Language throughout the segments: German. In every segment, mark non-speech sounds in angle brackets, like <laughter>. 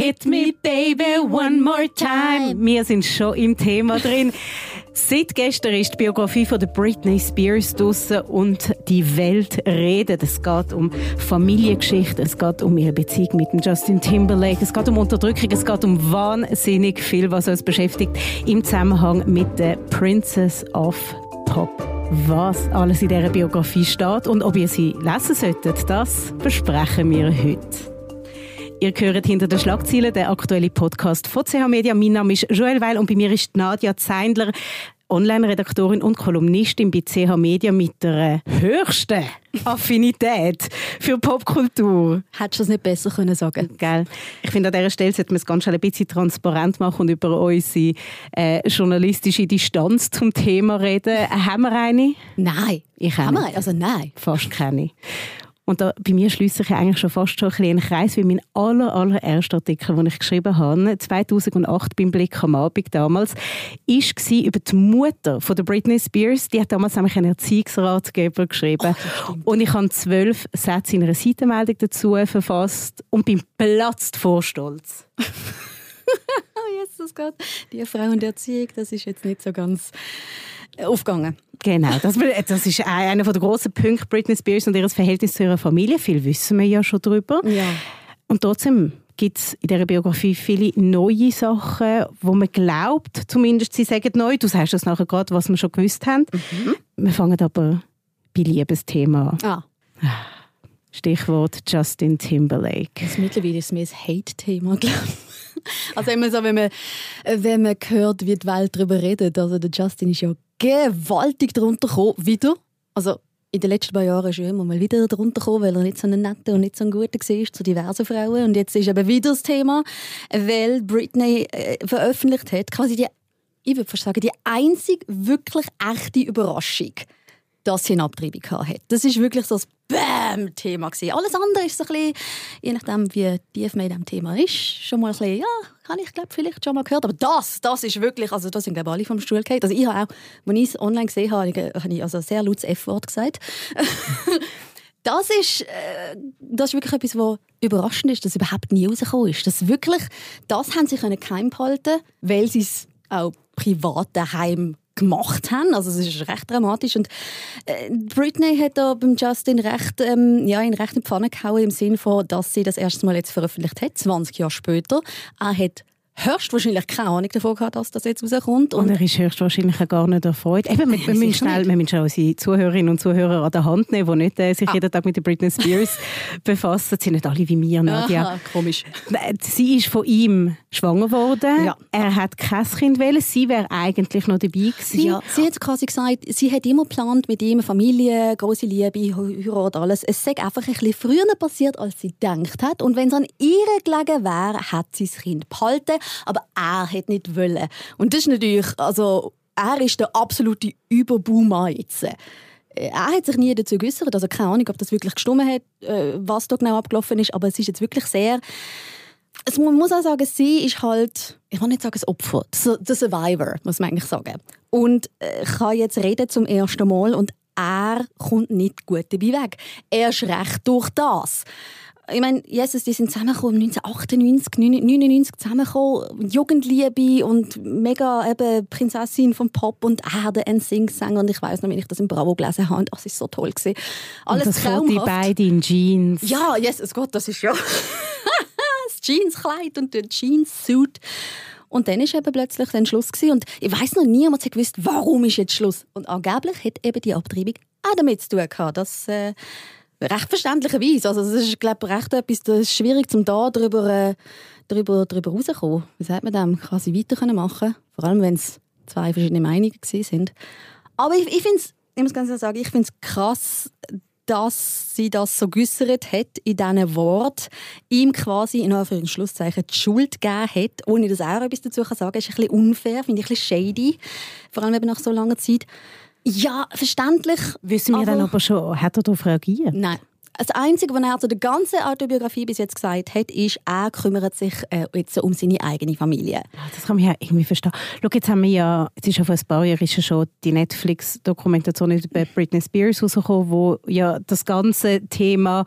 Hit me baby one more time. Wir sind schon im Thema drin. Seit gestern ist die Biografie von der Britney Spears draussen und die Welt redet. Es geht um Familiengeschichte, es geht um ihre Beziehung mit dem Justin Timberlake, es geht um Unterdrückung, es geht um wahnsinnig viel, was uns beschäftigt im Zusammenhang mit der Princess of Pop. Was alles in dieser Biografie steht und ob ihr sie lesen solltet, das versprechen wir heute. Ihr hört hinter den Schlagzeilen den aktuellen Podcast von CH Media. Mein Name ist Joel Weil und bei mir ist Nadia Zeindler, Online-Redaktorin und Kolumnistin bei CH Media mit der höchsten Affinität für Popkultur. Hättest du das nicht besser können sagen Gell? Ich finde, an dieser Stelle sollte man es ganz schnell ein bisschen transparent machen und über unsere äh, journalistische Distanz zum Thema reden. Haben wir eine? Nein. Ich haben wir eine? Also nein. Fast keine. Und da, bei mir schließe ich eigentlich schon fast schon ein einen Kreis, wie mein aller, allererster Artikel, den ich geschrieben habe, 2008 beim Blick am Abend damals, war über die Mutter von der Britney Spears. Die hat damals nämlich einen Erziehungsratgeber geschrieben. Oh, und ich habe zwölf Sätze in einer Seitenmeldung dazu verfasst und bin platzt vor Stolz. <laughs> oh, Jesus Gott, die Frau und Erziehung, das ist jetzt nicht so ganz aufgegangen. Genau, das, das ist einer der grossen Punkte, Britney Spears und ihr Verhältnis zu ihrer Familie. Viel wissen wir ja schon darüber. Ja. Und trotzdem gibt es in dieser Biografie viele neue Sachen, wo man glaubt, zumindest sie sagen neu. Du sagst das nachher gerade, was wir schon gewusst haben. Mhm. Wir fangen aber bei Liebesthema an. Ah. Stichwort Justin Timberlake. Das mittlerweile ist mir ein Hate-Thema, glaube ich. Also immer so, wenn man, wenn man hört, wie die Welt darüber redet. Also der Justin ist ja gewaltig darunter gekommen, wieder. Also in den letzten paar Jahren ist er immer mal wieder darunter gekommen, weil er nicht so ein netter und nicht so ein guter war zu diversen Frauen. Und jetzt ist eben wieder das Thema, weil Britney äh, veröffentlicht hat, quasi die, ich würde fast sagen, die einzig wirklich echte Überraschung dass sie eine Abtreibung hatte. Das ist wirklich so das Bam-Thema. Alles andere ist so ein bisschen, je nachdem, wie tief man in diesem Thema ist, schon mal ein bisschen, ja, habe ich glaube vielleicht schon mal gehört. Aber das, das ist wirklich, also das sind glaube alle vom Stuhl gefallen. Also ich habe auch, als ich es online gesehen habe, habe ich also sehr lautes F-Wort gesagt. <laughs> das ist, äh, das ist wirklich etwas, was überraschend ist, dass überhaupt nie rausgekommen ist. Das wirklich, das haben sie geheim behalten, weil sie es auch privat daheim gemacht haben. Also es ist recht dramatisch und äh, Britney hat da beim Justin recht, ähm, ja, in recht die Pfanne gehauen im Sinne von, dass sie das erste Mal jetzt veröffentlicht hat, 20 Jahre später. Er hat höchstwahrscheinlich keine Ahnung davon gehabt, dass das jetzt rauskommt. Und, und er ist höchstwahrscheinlich gar nicht erfreut. Eben, wir, wir, müssen schnell, wir müssen schon unsere Zuhörerinnen und Zuhörer an der Hand nehmen, die nicht äh, sich ah. jeden Tag mit der Britney Spears <laughs> befassen. Sie sind nicht alle wie mir, Nadia. Aha, komisch. Sie ist von ihm schwanger geworden. Ja. Er hat kein Kind wählen. Sie wäre eigentlich noch dabei gewesen. Ja, sie hat quasi gesagt, sie hat immer geplant mit ihm Familie, große Liebe, Heirat, alles. Es sei einfach ein bisschen früher passiert, als sie gedacht hat. Und wenn es an ihr gelegen wäre, hat sie das Kind behalten aber er hat nicht wollen. Und das ist natürlich, also er ist der absolute Überboomer jetzt. Er hat sich nie dazu geäußert, also keine Ahnung, ob das wirklich gestimmt hat, äh, was da genau abgelaufen ist, aber es ist jetzt wirklich sehr man muss auch sagen, sie ist halt, ich will nicht sagen das Opfer, der Survivor, muss man eigentlich sagen. Und äh, kann jetzt reden zum ersten Mal und er kommt nicht gut dabei weg. Er ist recht durch das ich meine, Jesus, die sind zusammengekommen 1998, 1999 zusammengekommen, Jugendliebe und mega eben Prinzessin vom Pop und Erde ein Sing-Sänger und ich weiß noch, wenn ich das im Bravo gelesen habe, das ist so toll gewesen. Alles und das traumhaft. die beiden in Jeans. Ja, Jesus Gott, das ist ja <laughs> das Jeanskleid und der Jeans-Suit. Und dann ist eben plötzlich dann Schluss gewesen. und ich weiß noch niemand hat gewusst, warum ist jetzt Schluss. Und angeblich hat eben die Abtreibung auch damit zu tun gehabt, dass äh, recht verständlicherweise. Also das ist, glaube ich, recht etwas, das ist schwierig, um da drüber, äh, drüber, drüber rauszukommen. Wie sagt man dem? Quasi weiter machen Vor allem, wenn es zwei verschiedene Meinungen sind. Aber ich, ich finde es, ich muss ganz ehrlich sagen, ich finde es krass, dass sie das so geäussert hat in diesen Wort, ihm quasi in Anführungszeichen die Schuld gegeben hat, ohne dass er etwas dazu sagen kann, ist ein bisschen unfair, finde ich ein bisschen shady, vor allem eben nach so langer Zeit. Ja, verständlich. Wissen wir aber, dann aber schon, hat er darauf reagiert? Nein. Das Einzige, was er zu der ganzen Autobiografie bis jetzt gesagt hat, ist, er kümmert sich äh, jetzt um seine eigene Familie. Das kann man ja irgendwie verstehen. Schau, jetzt haben wir ja, jetzt ist ja vor ein paar Jahren schon die Netflix-Dokumentation über Britney Spears rausgekommen, wo ja das ganze Thema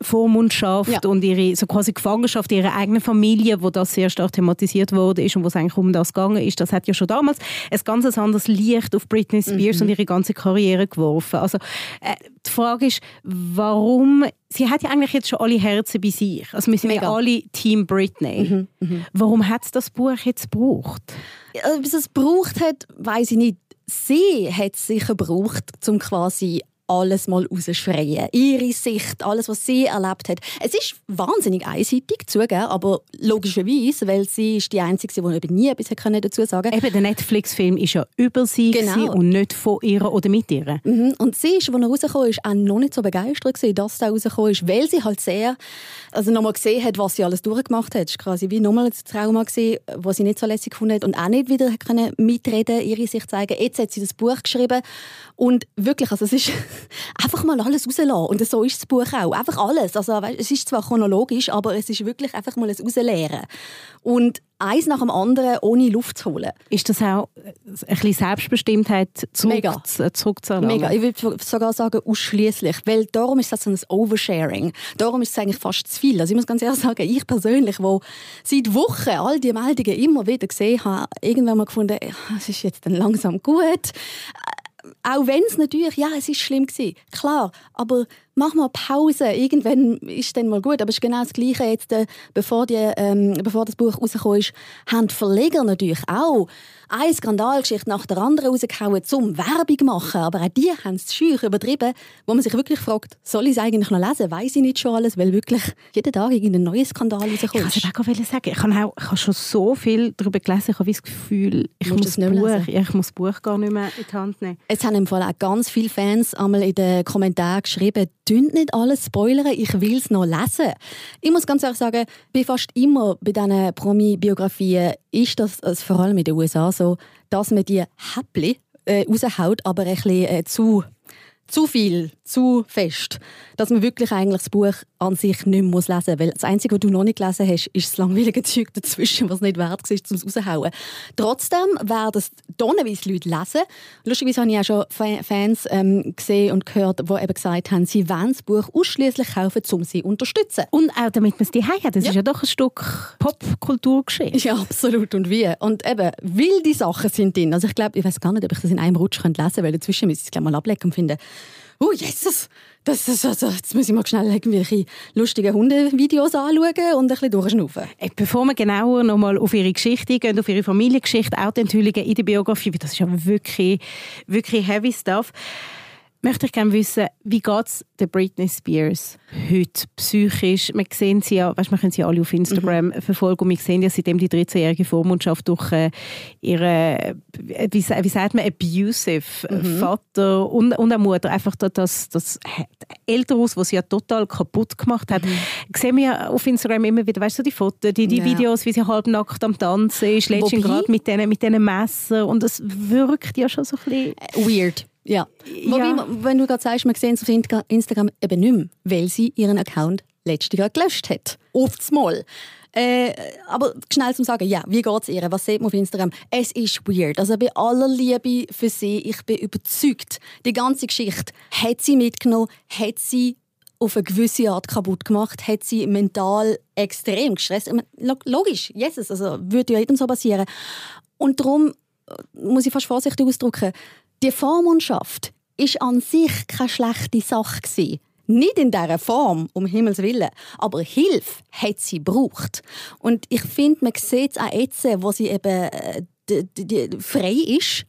Vormundschaft ja. und ihre so quasi Gefangenschaft ihrer eigenen Familie, wo das sehr stark thematisiert wurde ist und wo es eigentlich um das gegangen ist, das hat ja schon damals ein ganz anderes Licht auf Britney Spears mhm. und ihre ganze Karriere geworfen. Also äh, die Frage ist, warum sie hat ja eigentlich jetzt schon alle Herzen bei sich. Also wir sind Mega. ja alle Team Britney. Mhm, mh. Warum hat es das Buch jetzt gebraucht? Ob es es gebraucht hat, weiß ich nicht. Sie hat es sicher gebraucht, um quasi alles mal rausschreien. Ihre Sicht, alles, was sie erlebt hat. Es ist wahnsinnig einseitig, zugeben, aber logischerweise, weil sie ist die Einzige, die eben nie etwas dazu sagen konnte. Eben, der Netflix-Film ist ja über sie genau. und nicht von ihr oder mit ihr. Mhm. Und sie ist, als er rausgekommen ist, auch noch nicht so begeistert gewesen, dass er rausgekommen ist, weil sie halt sehr, also nochmal gesehen hat, was sie alles durchgemacht hat. Es war quasi wie nochmal ein Trauma gewesen, was sie nicht so lässig gefunden hat und auch nicht wieder mitreden, ihre Sicht zeigen. Jetzt hat sie das Buch geschrieben und wirklich, also es ist einfach mal alles rauslassen. Und so ist das Buch auch. Einfach alles. Also, es ist zwar chronologisch, aber es ist wirklich einfach mal ein Rausleeren. Und eins nach dem anderen ohne Luft zu holen. Ist das auch ein bisschen Selbstbestimmtheit zurück, Mega. zurückzuerlangen? Mega. Ich würde sogar sagen, ausschließlich. Weil darum ist das so ein Oversharing. Darum ist es eigentlich fast zu viel. Also ich muss ganz ehrlich sagen, ich persönlich, wo seit Wochen all die Meldungen immer wieder gesehen habe, irgendwann mal gefunden, es ist jetzt dann langsam gut auch wenn es natürlich, ja, es ist schlimm gewesen, klar, aber mach mal Pause, irgendwann ist dann mal gut, aber es ist genau das Gleiche jetzt, äh, bevor, die, ähm, bevor das Buch rausgekommen ist, haben die Verleger natürlich auch eine Skandalgeschichte nach der anderen rausgehauen, zum Werbung machen. Aber auch die haben es schüch übertrieben, wo man sich wirklich fragt, soll ich es eigentlich noch lesen? Weiß ich nicht schon alles? Weil wirklich jeden Tag irgendein neuer Skandal rauskommt. Ich kann es sagen. Ich habe, auch, ich habe schon so viel darüber gelesen, ich habe das Gefühl, ich muss, das Buch, ich muss das Buch gar nicht mehr in die Hand nehmen. Jetzt haben im Fall auch ganz viele Fans einmal in den Kommentaren geschrieben, «Dünnt nicht alles spoilern, ich will es noch lesen.» Ich muss ganz ehrlich sagen, bei fast immer bei diesen Promi-Biografien ist das also vor allem in den USA so, dass man die Häppchen äh, raushaut, aber ein bisschen äh, zu, zu viel, zu fest dass man wirklich eigentlich das Buch an sich nicht mehr lesen muss. Weil das Einzige, was du noch nicht gelesen hast, ist das langweilige <laughs> Zeug dazwischen, was nicht wert war, um es rauszuhauen. Trotzdem werden es tonnenweise Leute lesen. Lustigerweise habe ich auch schon Fans ähm, gesehen und gehört, die eben gesagt haben, sie wollen das Buch ausschließlich kaufen, um sie zu unterstützen. Und auch damit man es die hat. Das ja. ist ja doch ein Stück Popkulturgeschichte. Ja, absolut. Und wie? Und eben, wilde Sachen sind drin. Also ich glaube, ich weiß gar nicht, ob ich das in einem Rutsch lesen könnte, weil dazwischen müsste ich es mal ablegen und finden, oh Jesus, das, das, also, jetzt muss ich mal schnell irgendwelche lustigen Hundevideos anschauen und ein bisschen durchschnaufen. Äh, bevor wir genauer noch mal auf ihre Geschichte gehen, auf ihre Familiengeschichte, auch die Enthüllungen in der Biografie, das ist ja wirklich, wirklich heavy stuff möchte ich gerne wissen, wie geht es der Britney Spears heute psychisch? Wir sehen sie ja, weißt, wir können sie alle auf Instagram mhm. verfolgen und wir sehen ja seitdem die 13-jährige Vormundschaft durch äh, ihre, wie, wie sagt man, abusive mhm. Vater und, und eine Mutter, einfach das, das Elternhaus, was sie ja total kaputt gemacht hat, mhm. sehen wir auf Instagram immer wieder, weißt du, die Fotos, die, die ja. Videos, wie sie halbnackt am Tanzen ist, letztens gerade mit diesen mit Messer und das wirkt ja schon so ein bisschen... Weird. Ja. Wobei, ja. wenn du gerade sagst, man sieht es auf Instagram eben nicht mehr, weil sie ihren Account letztes Jahr gelöscht hat. Oft's mal. Äh, aber schnell zum Sagen, ja, wie geht es ihr? Was sieht man auf Instagram? Es ist weird. Also bei aller Liebe für sie, ich bin überzeugt, die ganze Geschichte hat sie mitgenommen, hat sie auf eine gewisse Art kaputt gemacht, hat sie mental extrem gestresst. Logisch, Jesus, also würde ja jedem so passieren. Und darum äh, muss ich fast vorsichtig ausdrücken, die Vormundschaft ist an sich keine schlechte Sache. Nicht in dieser Form, um Himmels Willen. Aber Hilfe hat sie gebraucht. Und ich finde, man sieht es auch jetzt, wo sie eben äh, frei ist,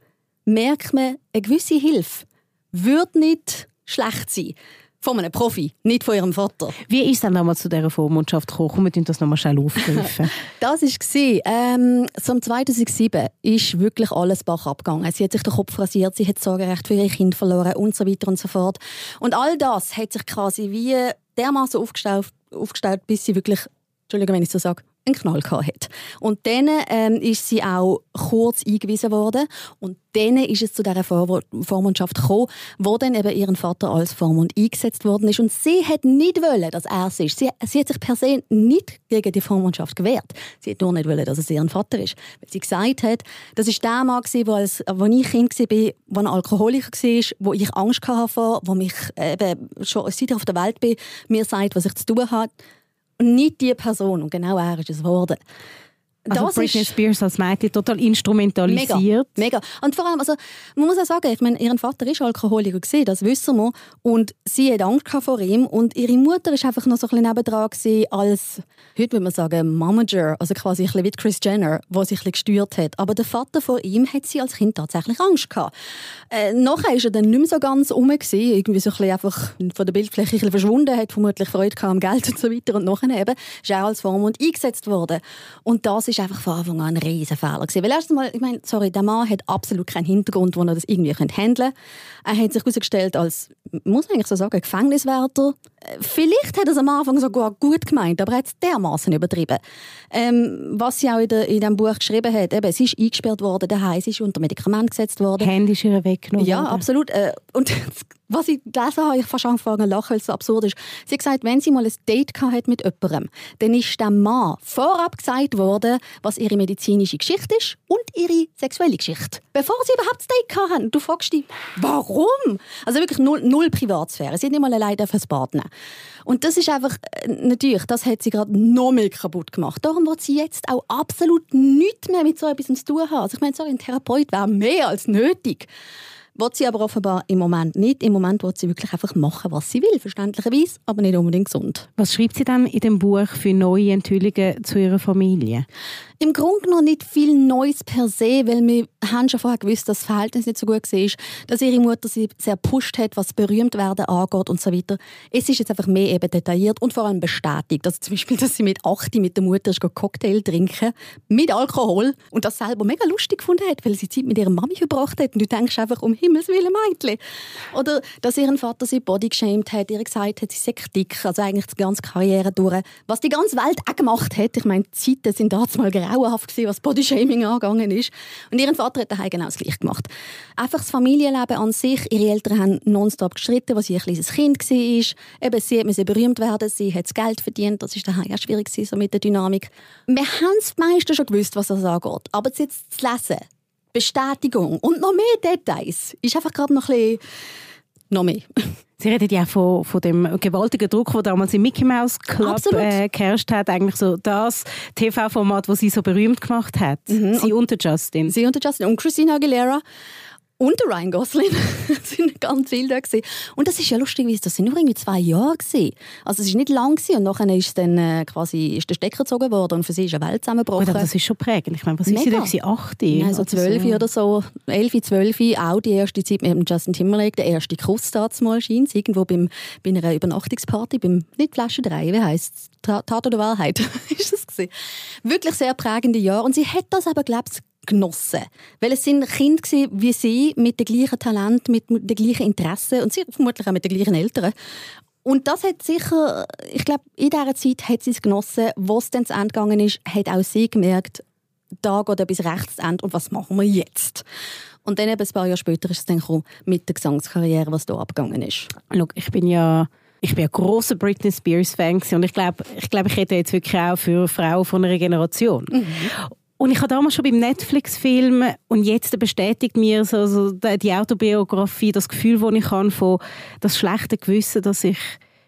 merkt man, eine gewisse Hilfe würde nicht schlecht sein. Von einem Profi, nicht von ihrem Vater. Wie ist es dann nochmal zu dieser Vormundschaft gekommen? Kommen wir das nochmal schnell aufgreifen. <laughs> das war, ähm, so 2007 ist wirklich alles Bach abgegangen. Sie hat sich den Kopf rasiert, sie hat Sorgerecht für ihr Kind verloren und so weiter und so fort. Und all das hat sich quasi wie dermaßen aufgestellt, aufgestellt bis sie wirklich, Entschuldigung, wenn ich so sage, einen Knall hat. Und dann ähm, ist sie auch kurz eingewiesen worden und dann ist es zu dieser Vor Vormundschaft gekommen, wo dann eben ihren Vater als Vormund eingesetzt worden ist. Und sie hat nicht wollen, dass er es ist. Sie, sie hat sich per se nicht gegen die Vormundschaft gewehrt. Sie hat nur nicht wollen, dass es ihr Vater ist. Weil sie gesagt hat, das war der Mann, wo, als, wo ich Kind war, wo ein Alkoholiker war, wo ich Angst hatte, wo mich eben schon seit ich auf der Welt bin, mir sagt, was ich zu tun habe. Und nicht die Person. Und genau er ist es geworden. Also das Britney Spears als Mädchen total instrumentalisiert. Mega, mega. Und vor allem, also, man muss auch sagen, ich meine, ihren Vater ist Alkoholiker gewesen, das wissen wir. Und sie hat Angst vor ihm. Und ihre Mutter ist einfach noch so ein bisschen nebendran gewesen als, heute würde man sagen, Momager, also quasi ein bisschen wie Chris Jenner, der sich ein bisschen gesteuert hat. Aber der Vater von ihm hat sie als Kind tatsächlich Angst gehabt. Äh, nachher ist er dann nicht mehr so ganz rum gewesen, irgendwie so ein bisschen einfach von der Bildfläche ein bisschen verschwunden, hat vermutlich Freude gehabt am Geld und so weiter. Und nachher eben ist er als Vormund eingesetzt worden. Und das ist einfach von Anfang an ein riesen Fehler gewesen. Weil erstens mal, ich meine, sorry, der Mann hat absolut keinen Hintergrund, wo er das irgendwie handeln könnte. Er hat sich herausgestellt als, muss eigentlich so sagen, Gefängniswärter. Äh, vielleicht hat er es am Anfang sogar gut gemeint, aber er hat es dermaßen übertrieben. Ähm, was sie auch in, der, in diesem Buch geschrieben hat, eben, sie ist eingesperrt worden daheim, sie ist unter Medikament gesetzt worden. Handy ist ihr weggenommen Ja, absolut. Äh, und <laughs> was ich gelesen habe, ich fast angefangen zu lachen, weil es so absurd ist. Sie hat gesagt, wenn sie mal ein Date hat mit jemandem, dann ist dem Mann vorab gesagt worden, was ihre medizinische Geschichte ist und ihre sexuelle Geschichte. Bevor sie überhaupt das Date hatten. Du fragst dich, warum? Also wirklich null, null Privatsphäre. Sie hat nicht mal alleine fürs Bad nehmen. Und das ist einfach, äh, natürlich, das hat sie gerade noch mehr kaputt gemacht. Darum wird sie jetzt auch absolut nichts mehr mit so etwas zu tun haben. Also ich meine, sorry, ein Therapeut wäre mehr als nötig. Wird sie aber offenbar im Moment nicht. Im Moment wird sie wirklich einfach machen, was sie will, verständlicherweise, aber nicht unbedingt gesund. Was schreibt sie dann in dem Buch für neue Enthüllungen zu ihrer Familie? Im Grunde noch nicht viel Neues per se, weil wir haben schon vorher gewusst, dass das Verhältnis nicht so gut war, dass ihre Mutter sie sehr pusht hat, was berühmt werden angeht und so weiter. Es ist jetzt einfach mehr eben detailliert und vor allem bestätigt. Also zum Beispiel, <laughs> dass sie mit 8 mit der Mutter Cocktail trinken mit Alkohol und das selber mega lustig gefunden hat, weil sie Zeit mit ihrer Mami verbracht hat und du denkst einfach, um Himmels Willen, Mädchen. Oder dass ihren Vater sie body geshamed hat, ihr gesagt hat, sie sei dick, also eigentlich die ganze Karriere durch. Was die ganze Welt auch gemacht hat, ich meine, die Zeiten sind damals mal grauenhaft gewesen, was Bodyshaming angegangen ist. Und ihren Vater hat daheim genau das Gleiche gemacht. Einfach das Familienleben an sich. Ihre Eltern haben nonstop gestritten, als sie ein kleines Kind war. Eben, sie musste berühmt werden, sie hat das Geld verdient. Das war daheim auch schwierig so mit der Dynamik. Wir haben es meistens schon gewusst, was das angeht. Aber jetzt zu lesen, Bestätigung und noch mehr Details, ist einfach gerade noch ein bisschen noch mehr. Sie redet ja von, von dem gewaltigen Druck, der damals im Mickey Mouse Club äh, geherrscht hat. Eigentlich so das TV-Format, das sie so berühmt gemacht hat. Mhm. Sie und Justin. Sie und Justin. Und Christina Aguilera und der Ryan Gosling <laughs> sind ganz viel da gewesen. Und das ist ja lustig, das sind nur irgendwie zwei Jahre gewesen. Also es ist nicht lang gewesen. und nachher ist dann äh, quasi ist der Stecker gezogen worden und für sie ist eine Welt zusammengebrochen. Gut, das ist schon prägend. Ich meine, was Mega. ist sie da Acht? Nein, so zwölf so. oder so, elf, zwölf. Auch die erste Zeit mit Justin Timberlake, der erste Kuss mal scheint irgendwo beim, bei einer Übernachtungsparty, beim nicht Flasche 3, wie heisst es? Tat oder Wahrheit <laughs> ist das gewesen. Wirklich sehr prägende Jahre und sie hat das aber glaube ich genossen. Weil es sind Kinder wie sie, mit dem gleichen Talent, mit den gleichen Interessen und sie vermutlich auch mit den gleichen Eltern. Und das hat sicher, ich glaube, in dieser Zeit hat sie es genossen. Wo es dann zu Ende gegangen ist, hat auch sie gemerkt, da geht etwas rechts zu Ende und was machen wir jetzt? Und dann eben ein paar Jahre später ist es dann gekommen, mit der Gesangskarriere, was da abgegangen ist. Schau, ich bin ja ich bin ein großer Britney Spears Fan und ich glaube, ich, glaub, ich rede jetzt wirklich auch für Frauen von einer Generation. Mhm. Und ich habe damals schon beim Netflix-Film und jetzt bestätigt mir so, so die Autobiografie das Gefühl, das ich habe von das schlechte Gewissen, dass ich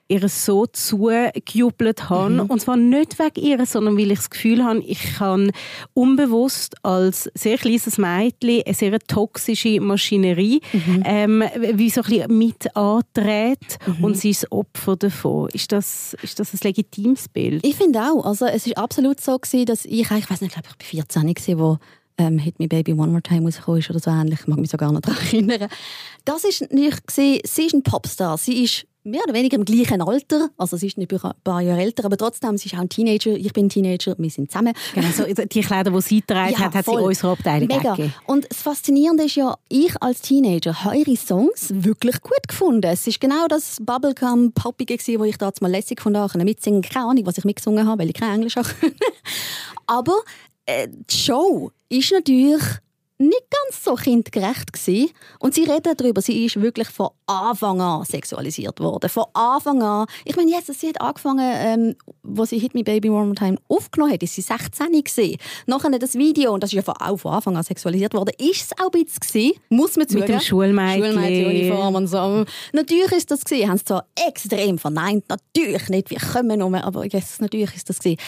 ihr so zugejubelt habe. Mhm. Und zwar nicht wegen ihr, sondern weil ich das Gefühl habe, ich kann unbewusst als sehr kleines Mädchen eine sehr toxische Maschinerie mhm. ähm, wie so ein bisschen mit antreten mhm. und sie ist Opfer davon. Ist das, ist das ein legitimes Bild? Ich finde auch. Also es ist absolut so gewesen, dass ich, ich weiß nicht, ich glaube ich war 14 gewesen, wo ähm, «Hit Me Baby One More Time» rausgekommen ist oder so ähnlich. Ich mag mich sogar noch daran <laughs> erinnern. Das ist nicht gesehen, sie ist ein Popstar. Sie ist mehr oder weniger im gleichen Alter. Also sie ist nicht ein paar Jahre älter, aber trotzdem, sie ist auch ein Teenager. Ich bin ein Teenager, wir sind zusammen. Genau, so die Kleider, die sie getragen ja, hat, hat voll. sie unserer Abteilung Mega. Gegeben. Und das Faszinierende ist ja, ich als Teenager habe ihre Songs wirklich gut gefunden. Es ist genau das Bubblegum-Poppige, wo ich da mal lässig von da mitsingen Keine Ahnung, was ich mitgesungen habe, weil ich kein Englisch <laughs> habe. aber äh, die Show ist natürlich nicht ganz so kindgerecht gewesen. Und sie reden darüber, sie ist wirklich von Anfang an sexualisiert worden. Von Anfang an. Ich meine, jetzt, sie hat angefangen, ähm, wo sie Hit Me Baby One More Time aufgenommen hat, ist sie 16 gewesen. Nachher das Video, und das ist ja von, auch von Anfang an sexualisiert worden, ist es auch ein bisschen gewesen, muss man zugeben. Mit dem Schulmädchen. Schulmädchenuniform und so. Natürlich ist das gewesen, haben es zwar extrem verneint, natürlich nicht, wir kommen nur, aber yes, natürlich ist das gewesen.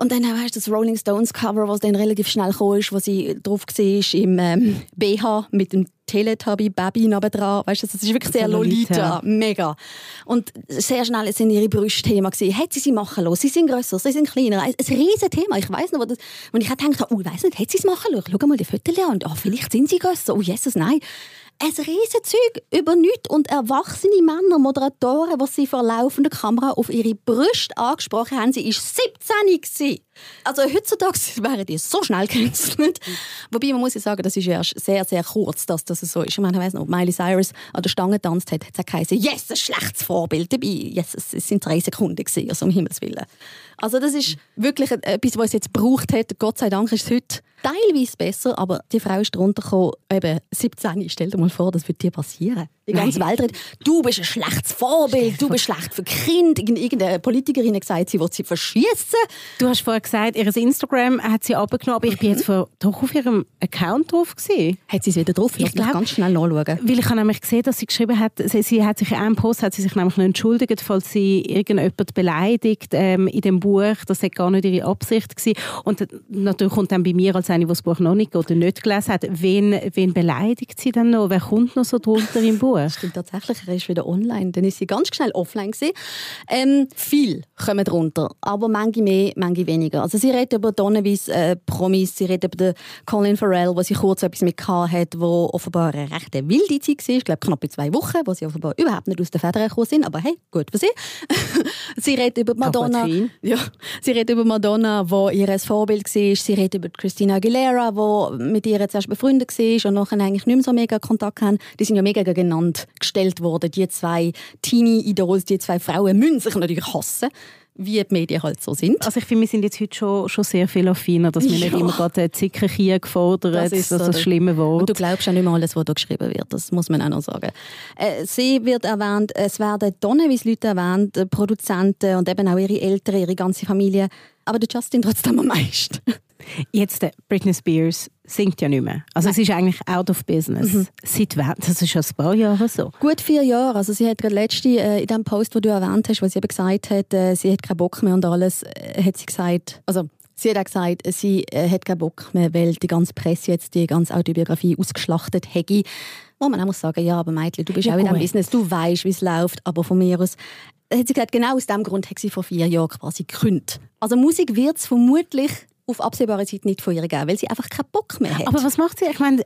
Und dann weißt du das Rolling Stones Cover, was dann relativ schnell kam, wo sie drauf war im ähm, BH mit dem Teletubby Baby nebendran. Weißt du, das ist wirklich sehr Lolita. Lolita. Mega. Und sehr schnell sind ihre Brüste Thema gewesen. Hätte sie sie machen lassen? Sie sind grösser, sie sind kleiner. Ein, ein riesen Thema. Ich weiß noch, wo das, und ich gedacht, oh, ich weiß nicht, hätte sie es machen lassen? Schau mal die Fotos an. Und, oh, vielleicht sind sie grösser. Oh, Jesus, nein ein riesen Zeug über nichts und erwachsene Männer, Moderatoren, die sie vor laufender Kamera auf ihre Brüste angesprochen haben, sie war 17 gewesen. Also heutzutage <laughs> wären die so schnell gecancelt. Wobei man muss ja sagen, das ist erst sehr, sehr kurz, dass das so ist. Ich meine, ich weiss noch, ob Miley Cyrus an der Stange getanzt hat, hat es geheißen, yes, ein schlechtes Vorbild dabei. Yes, es sind drei Sekunden gewesen, also um Himmels Willen. Also das ist wirklich etwas, was es jetzt gebraucht hat. Gott sei Dank ist es heute teilweise besser, aber die Frau ist drunter eben 17. Stell dir mal vor, das würde dir passieren. Die ganze Nein. Welt redet, du bist ein schlechtes Vorbild, du bist schlecht für Kinder. Irgendeine Politikerin hat gesagt, sie will sie verschießen. Du hast vorher gesagt, ihr Instagram hat sie abgenommen, aber ich bin jetzt vor, doch auf ihrem Account drauf gewesen. Hat sie es wieder drauf? Ich glaube, ganz schnell nachschauen. Weil ich habe nämlich gesehen, dass sie geschrieben hat, sie, sie hat sich in einem Post hat sie sich nämlich noch entschuldigt, falls sie irgendjemand beleidigt ähm, in dem Buch. Das war gar nicht ihre Absicht gewesen. Und natürlich kommt dann bei mir als eine, die das Buch noch nicht oder nicht gelesen hat, wen, wen beleidigt sie denn noch? Wer kommt noch so drunter im Buch? Stimmt tatsächlich, er ist wieder online. Dann ist sie ganz schnell offline gewesen. Ähm, viel kommen drunter, aber manche mehr, manche weniger. Also sie redet über Donnevis äh, Promis, sie redet über den Colin Farrell, wo sie kurz etwas mit hat, wo offenbar eine recht wilde Zeit war, ich glaube knapp zwei Wochen, wo sie offenbar überhaupt nicht aus der Federn gekommen sind, aber hey, gut für sie. <laughs> sie redet über Madonna. Ja, sie redet über Madonna, wo ihr Vorbild war. Sie redet über Christina Aguilera, wo mit ihr zuerst befreundet war und nachher eigentlich nicht mehr so mega Kontakt haben. Die sind ja mega gegeneinander gestellt worden. Die zwei Teenie-Idols, die zwei Frauen müssen sich natürlich hassen wie die Medien halt so sind. Also ich finde, wir sind jetzt heute schon, schon sehr viel affiner, dass wir ja. nicht immer gerade Zickerkrieg gefordert, das ist das, so das schlimme Wort. Und du glaubst ja nicht mehr alles, was da geschrieben wird, das muss man auch noch sagen. Äh, sie wird erwähnt, es werden tonnenweise Leute erwähnt, äh, Produzenten und eben auch ihre Eltern, ihre ganze Familie, aber der Justin trotzdem am meisten. Jetzt äh, Britney Spears singt ja nicht mehr. Also Nein. es ist eigentlich out of business. Mhm. Seit wann? Das ist schon ein paar Jahre so. Gut vier Jahre. Also sie hat gerade letzte, äh, in dem Post, den du erwähnt hast, wo sie eben gesagt hat, äh, sie hat keinen Bock mehr und alles, äh, hat sie gesagt, also Sie hat auch gesagt, sie äh, hat keinen Bock mehr, weil die ganze Presse jetzt die ganze Autobiografie ausgeschlachtet hätte. Wo man auch muss sagen, ja, aber Mädchen, du bist ja, auch in diesem Business, du weißt, wie es läuft, aber von mir aus hat sie gesagt, genau aus dem Grund hat sie vor vier Jahren quasi gekündigt. Also Musik wird es vermutlich auf absehbare Zeit nicht von ihr geben, weil sie einfach keinen Bock mehr hat. Aber was macht sie? Ich meine,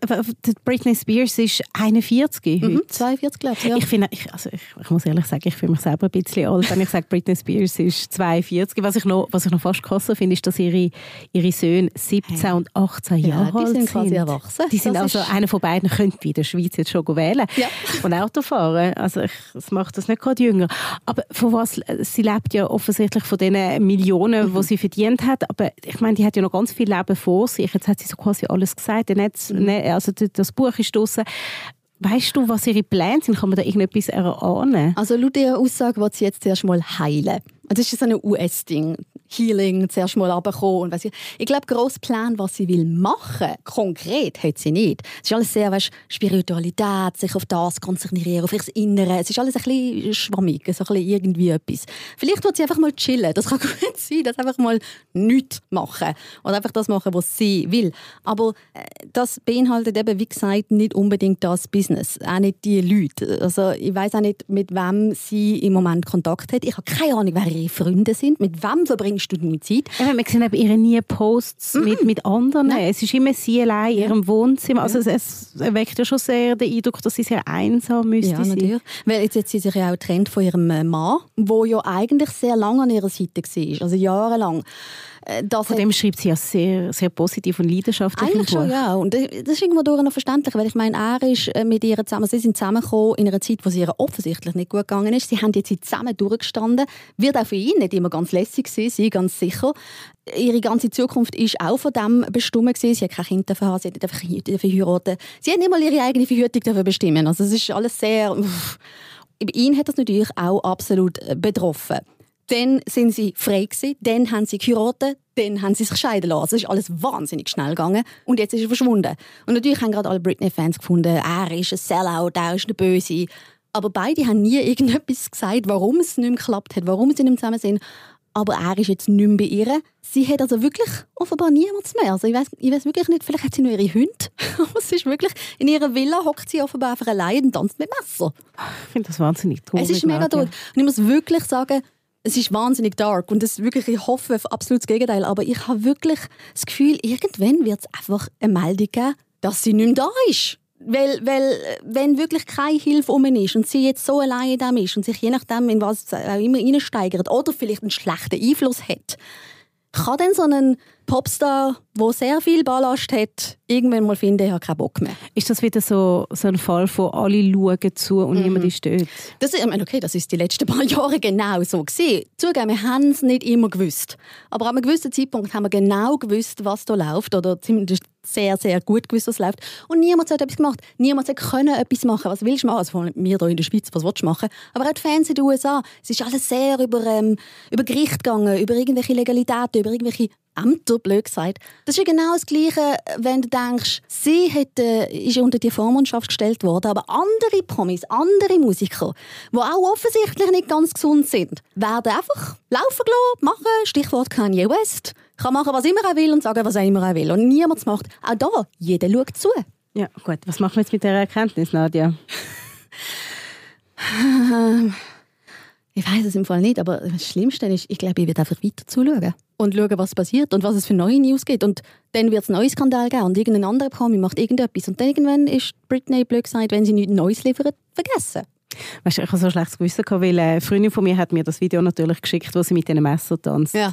Britney Spears ist 41 mhm, heute. 42, glaube ich. Ja. Ich, finde, ich, also ich, ich, muss ehrlich sagen, ich fühle mich selber ein bisschen alt, wenn ich sage, Britney Spears ist 42. Was ich noch, was ich noch fast krasser finde, ist, dass ihre, ihre Söhne 17 hey. und 18 ja, Jahre alt sind. Die sind quasi erwachsen. Die sind also, einer von beiden könnte in der Schweiz jetzt schon wählen ja. und Auto fahren. Also ich, das macht das nicht gerade jünger. Aber von was, sie lebt ja offensichtlich von den Millionen, mhm. die sie verdient hat. Aber ich meine, die hat ja noch ganz viel Leben vor sich. Jetzt hat sie so quasi alles gesagt. Mhm. Ne, also das Buch ist draussen. Weißt du, was ihre Pläne sind? Kann man da irgendetwas erahnen? Also laut ihrer Aussage wird sie jetzt erst mal heilen. Das ist so ein US-Ding. Healing zuerst mal runterkommen. Und ich ich glaube, gross Plan, was sie will machen, konkret, hat sie nicht. Es ist alles sehr weißt, Spiritualität, sich auf das konzentrieren, auf ihr Innere. Es ist alles ein bisschen schwammig, so ein bisschen irgendwie etwas. Vielleicht wird sie einfach mal chillen. Das kann <laughs> gut sein, dass einfach mal nichts machen. Oder einfach das machen, was sie will. Aber äh, das beinhaltet eben, wie gesagt, nicht unbedingt das Business. Auch nicht die Leute. Also ich weiß auch nicht, mit wem sie im Moment Kontakt hat. Ich habe keine Ahnung, wer ihre Freunde sind. Mit wem verbringst du deine Zeit. Ja, wir sehen ihre nie Posts mm. mit, mit anderen. Nein. Es ist immer sie allein in ja. ihrem Wohnzimmer. Also es, es weckt ja schon sehr den Eindruck, dass sie sehr einsam müsste ja, sein. Weil jetzt hat sie sich ja auch getrennt von ihrem äh, Mann, der ja eigentlich sehr lange an ihrer Seite war, also jahrelang. Äh, das Von dem schreibt sie ja sehr, sehr positiv und leidenschaftlich Eigentlich schon, ja. Und das ist irgendwo durch noch verständlich, weil ich meine, er ist äh, mit ihr zusammen, sie sind zusammengekommen in einer Zeit, wo es ihr offensichtlich nicht gut gegangen ist. Sie haben jetzt zusammen durchgestanden. Wird auch für ihn nicht immer ganz lässig sein, ganz sicher. Ihre ganze Zukunft ist auch von dem bestimmt gewesen. Sie hat kein Kind dafür, sie hat nicht verheiraten. Sie hat nicht mal ihre eigene Verhütung dafür bestimmen. Also es ist alles sehr... Uff. Ihn hat das natürlich auch absolut äh, betroffen. Dann sind sie frei gewesen, dann haben sie geheiratet, dann haben sie sich scheiden lassen. Es ist alles wahnsinnig schnell gegangen und jetzt ist er verschwunden. Und natürlich haben gerade alle Britney-Fans gefunden, er ist ein Sellout, er ist der Böse. Aber beide haben nie irgendetwas gesagt, warum es nicht mehr geklappt hat, warum sie nicht mehr zusammen sind. Aber er ist jetzt nicht mehr bei ihr. Sie hat also wirklich offenbar niemanden mehr. Also ich weiß ich wirklich nicht, vielleicht hat sie nur ihre Hunde. <laughs> Aber es ist wirklich, in ihrer Villa hockt sie offenbar einfach allein und tanzt mit Messer. Ich finde das wahnsinnig traurig. Es ist mega traurig. Und ich muss wirklich sagen, es ist wahnsinnig dark und das wirklich, ich hoffe auf absolut das Gegenteil, aber ich habe wirklich das Gefühl, irgendwann wird es einfach eine Meldung geben, dass sie nicht mehr da ist. Weil, weil wenn wirklich keine Hilfe um ist und sie jetzt so allein in dem ist und sich je nachdem, in was auch immer reinsteigert oder vielleicht einen schlechten Einfluss hat, kann denn so ein Popstar, der sehr viel Ballast hat, irgendwann mal finden, ich habe keinen Bock mehr. Ist das wieder so, so ein Fall von alle schauen zu und mhm. niemand ist dort? Das, ich meine, okay, das ist die letzten <laughs> paar Jahre genau so gewesen. Zugeben, wir haben es nicht immer gewusst. Aber an einem gewissen Zeitpunkt haben wir genau gewusst, was da läuft oder zumindest sehr, sehr gut gewusst, was läuft. Und niemand hat etwas gemacht. Niemand hat können etwas machen. Was willst du machen? Also wir hier in der Schweiz, was willst du machen? Aber auch die Fans in den USA. Es ist alles sehr über, ähm, über Gericht gegangen, über irgendwelche Legalitäten, über irgendwelche Ämter, blöd gesagt. Das ist ja genau das Gleiche, wenn du denkst, sie hätte, ist unter die Vormundschaft gestellt worden, aber andere Promis, andere Musiker, die auch offensichtlich nicht ganz gesund sind, werden einfach laufen gelassen, machen, Stichwort Kanye West, kann machen, was immer er will und sagen, was er immer er will. Und niemand macht. Auch da, jeder schaut zu. Ja, gut. Was machen wir jetzt mit dieser Erkenntnis, Nadja? <laughs> ich weiß es im Fall nicht, aber das Schlimmste ist, ich glaube, ich werde einfach weiter zuschauen und schauen, was passiert und was es für neue News gibt. Und dann wird es einen neuen Skandal geben und irgendein anderer Promi macht irgendetwas. Und dann irgendwann ist Britney blöd gesagt, wenn sie nichts Neues liefert, vergessen. Weißt du, ich habe so ein schlechtes Gewissen, weil eine Freundin von mir hat mir das Video natürlich geschickt, wo sie mit einem Messer tanzt. Ja.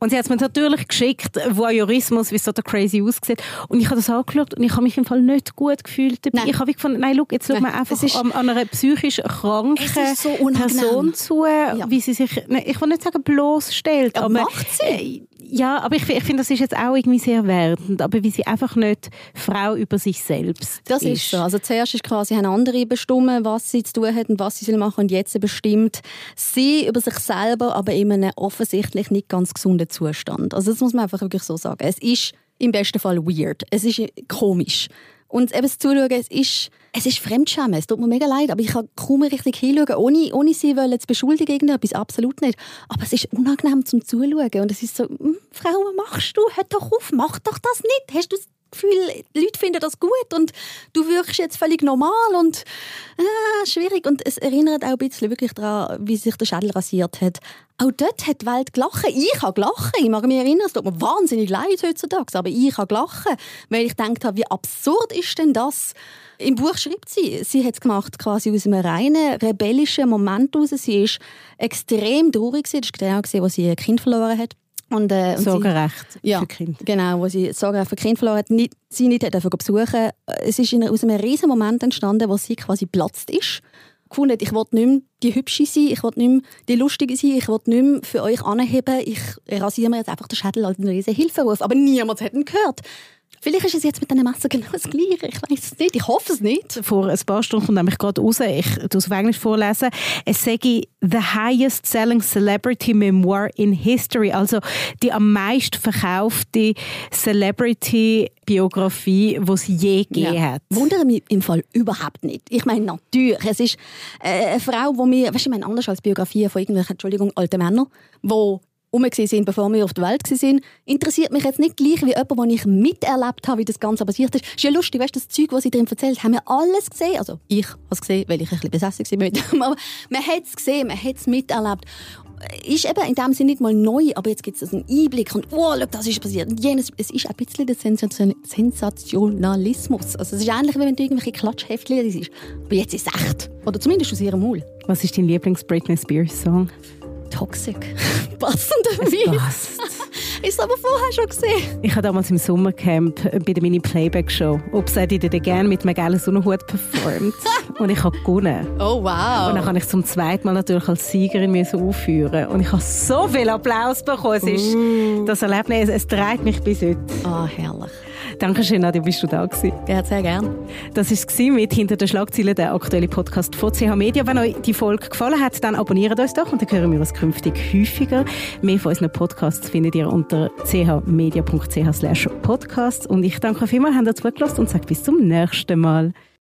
Und sie hat es mir natürlich geschickt, Voyeurismus, wie so der crazy aussieht. Und ich habe das angeschaut und ich habe mich im Fall nicht gut gefühlt dabei. Nein. Ich habe gefunden, nein, schau, jetzt schaut man einfach ist, an, an, einer psychisch kranken so Person zu, ja. wie sie sich, ich will nicht sagen bloßstellt, ja, aber... Macht sie? Ja, aber ich, ich finde, das ist jetzt auch irgendwie sehr wertend, aber wie sie einfach nicht Frau über sich selbst Das ist, ist so. Also zuerst ist quasi haben andere bestimmt, was sie zu tun hat und was sie machen soll und jetzt bestimmt sie über sich selber, aber in einem offensichtlich nicht ganz gesunden Zustand. Also das muss man einfach wirklich so sagen. Es ist im besten Fall weird. Es ist komisch. Und eben das Zuschauen, es ist, es ist Fremdschämen. Es tut mir mega leid, aber ich kann kaum richtig hinschauen, ohne, ohne sie zu beschuldigen, irgendetwas. Absolut nicht. Aber es ist unangenehm zum Zuschauen. Und es ist so, hm, Frau, was machst du? Hör doch auf, mach doch das nicht. Hast du das Gefühl, Leute finden das gut und du wirkst jetzt völlig normal und äh, schwierig. Und es erinnert auch ein bisschen wirklich daran, wie sich der Schädel rasiert hat. Auch dort hat die Welt gelacht. Ich habe gelacht. Ich mag mich erinnern, es tut mir wahnsinnig leid heutzutage, aber ich habe gelacht, weil ich gedacht habe, wie absurd ist denn das? Im Buch schreibt sie, sie hat es gemacht quasi aus einem reinen rebellischen Moment heraus. Sie ist extrem traurig. Das war genau, als sie ein Kind verloren hat. Und, äh, und Sorgerecht sie, ja, für Kinder. Genau, wo sie Sorgerecht für Kinder verloren hat, nicht, sie nicht hat besuchen Es ist in, aus einem riesen Moment entstanden, wo sie quasi platzt ist. Gefunden ich will nicht mehr die Hübsche sein, ich will nicht mehr die Lustige sein, ich will nicht mehr für euch anheben, ich rasiere mir jetzt einfach den Schädel als einen riesen Hilferuf. Aber niemand hat ihn gehört. Vielleicht ist es jetzt mit diesen Messer genau das Gleiche. Ich weiß es nicht. Ich hoffe es nicht. Vor ein paar Stunden kommt nämlich gerade raus, ich tue es auf Englisch vorlesen, es sage «The highest selling celebrity memoir in history», also die am meisten verkaufte Celebrity-Biografie, die es je gegeben ja. hat. Wundere mich im Fall überhaupt nicht. Ich meine, natürlich, es ist äh, eine Frau, die mir, weißt du, ich meine, anders als Biografien von irgendwelchen, Entschuldigung, alten Männern, die um sind, bevor wir auf der Welt waren, interessiert mich jetzt nicht gleich wie jemand, den ich miterlebt habe, wie das Ganze passiert ist. Ist ja lustig, weißt du, das Zeug, was sie drin erzählt, haben wir alles gesehen. Also ich habe es gesehen, weil ich ein bisschen besessen war mit dem, aber man hat es gesehen, man hat es miterlebt. ist eben in dem Sinne nicht mal neu, aber jetzt gibt es einen Einblick und oh, schau, das ist passiert. Und jenes, es ist ein bisschen der Sensationalismus. Also es ist ähnlich, wie wenn du irgendwelche Klatschheftchen liest. Aber jetzt ist es echt. Oder zumindest aus ihrem Maul. Was ist dein Lieblings-Britney Spears-Song? Toxic. <laughs> Passenderweise. Passt. Ist aber vorher schon gesehen. Ich habe damals im Sommercamp bei der Mini-Playback-Show «Upside Did It Again» mit einem gelben Sonnenhut performt. <laughs> und ich habe gewonnen. Oh, wow. Und dann kann ich zum zweiten Mal natürlich als Siegerin aufführen. Und ich habe so viel Applaus bekommen. Es ist, Mm. Das Erlebnis, es treibt mich bis heute. Ah, herrlich. Dankeschön, Nadia, bist du da gewesen. Ja, sehr gern. Das war es mit «Hinter den Schlagzeilen», der aktuelle Podcast von CH Media. Wenn euch die Folge gefallen hat, dann abonniert uns doch und dann hören wir uns künftig häufiger. Mehr von unseren Podcasts findet ihr unter chmedia.ch slash podcasts. Und ich danke vielmals, habt ihr zugelassen und sage bis zum nächsten Mal.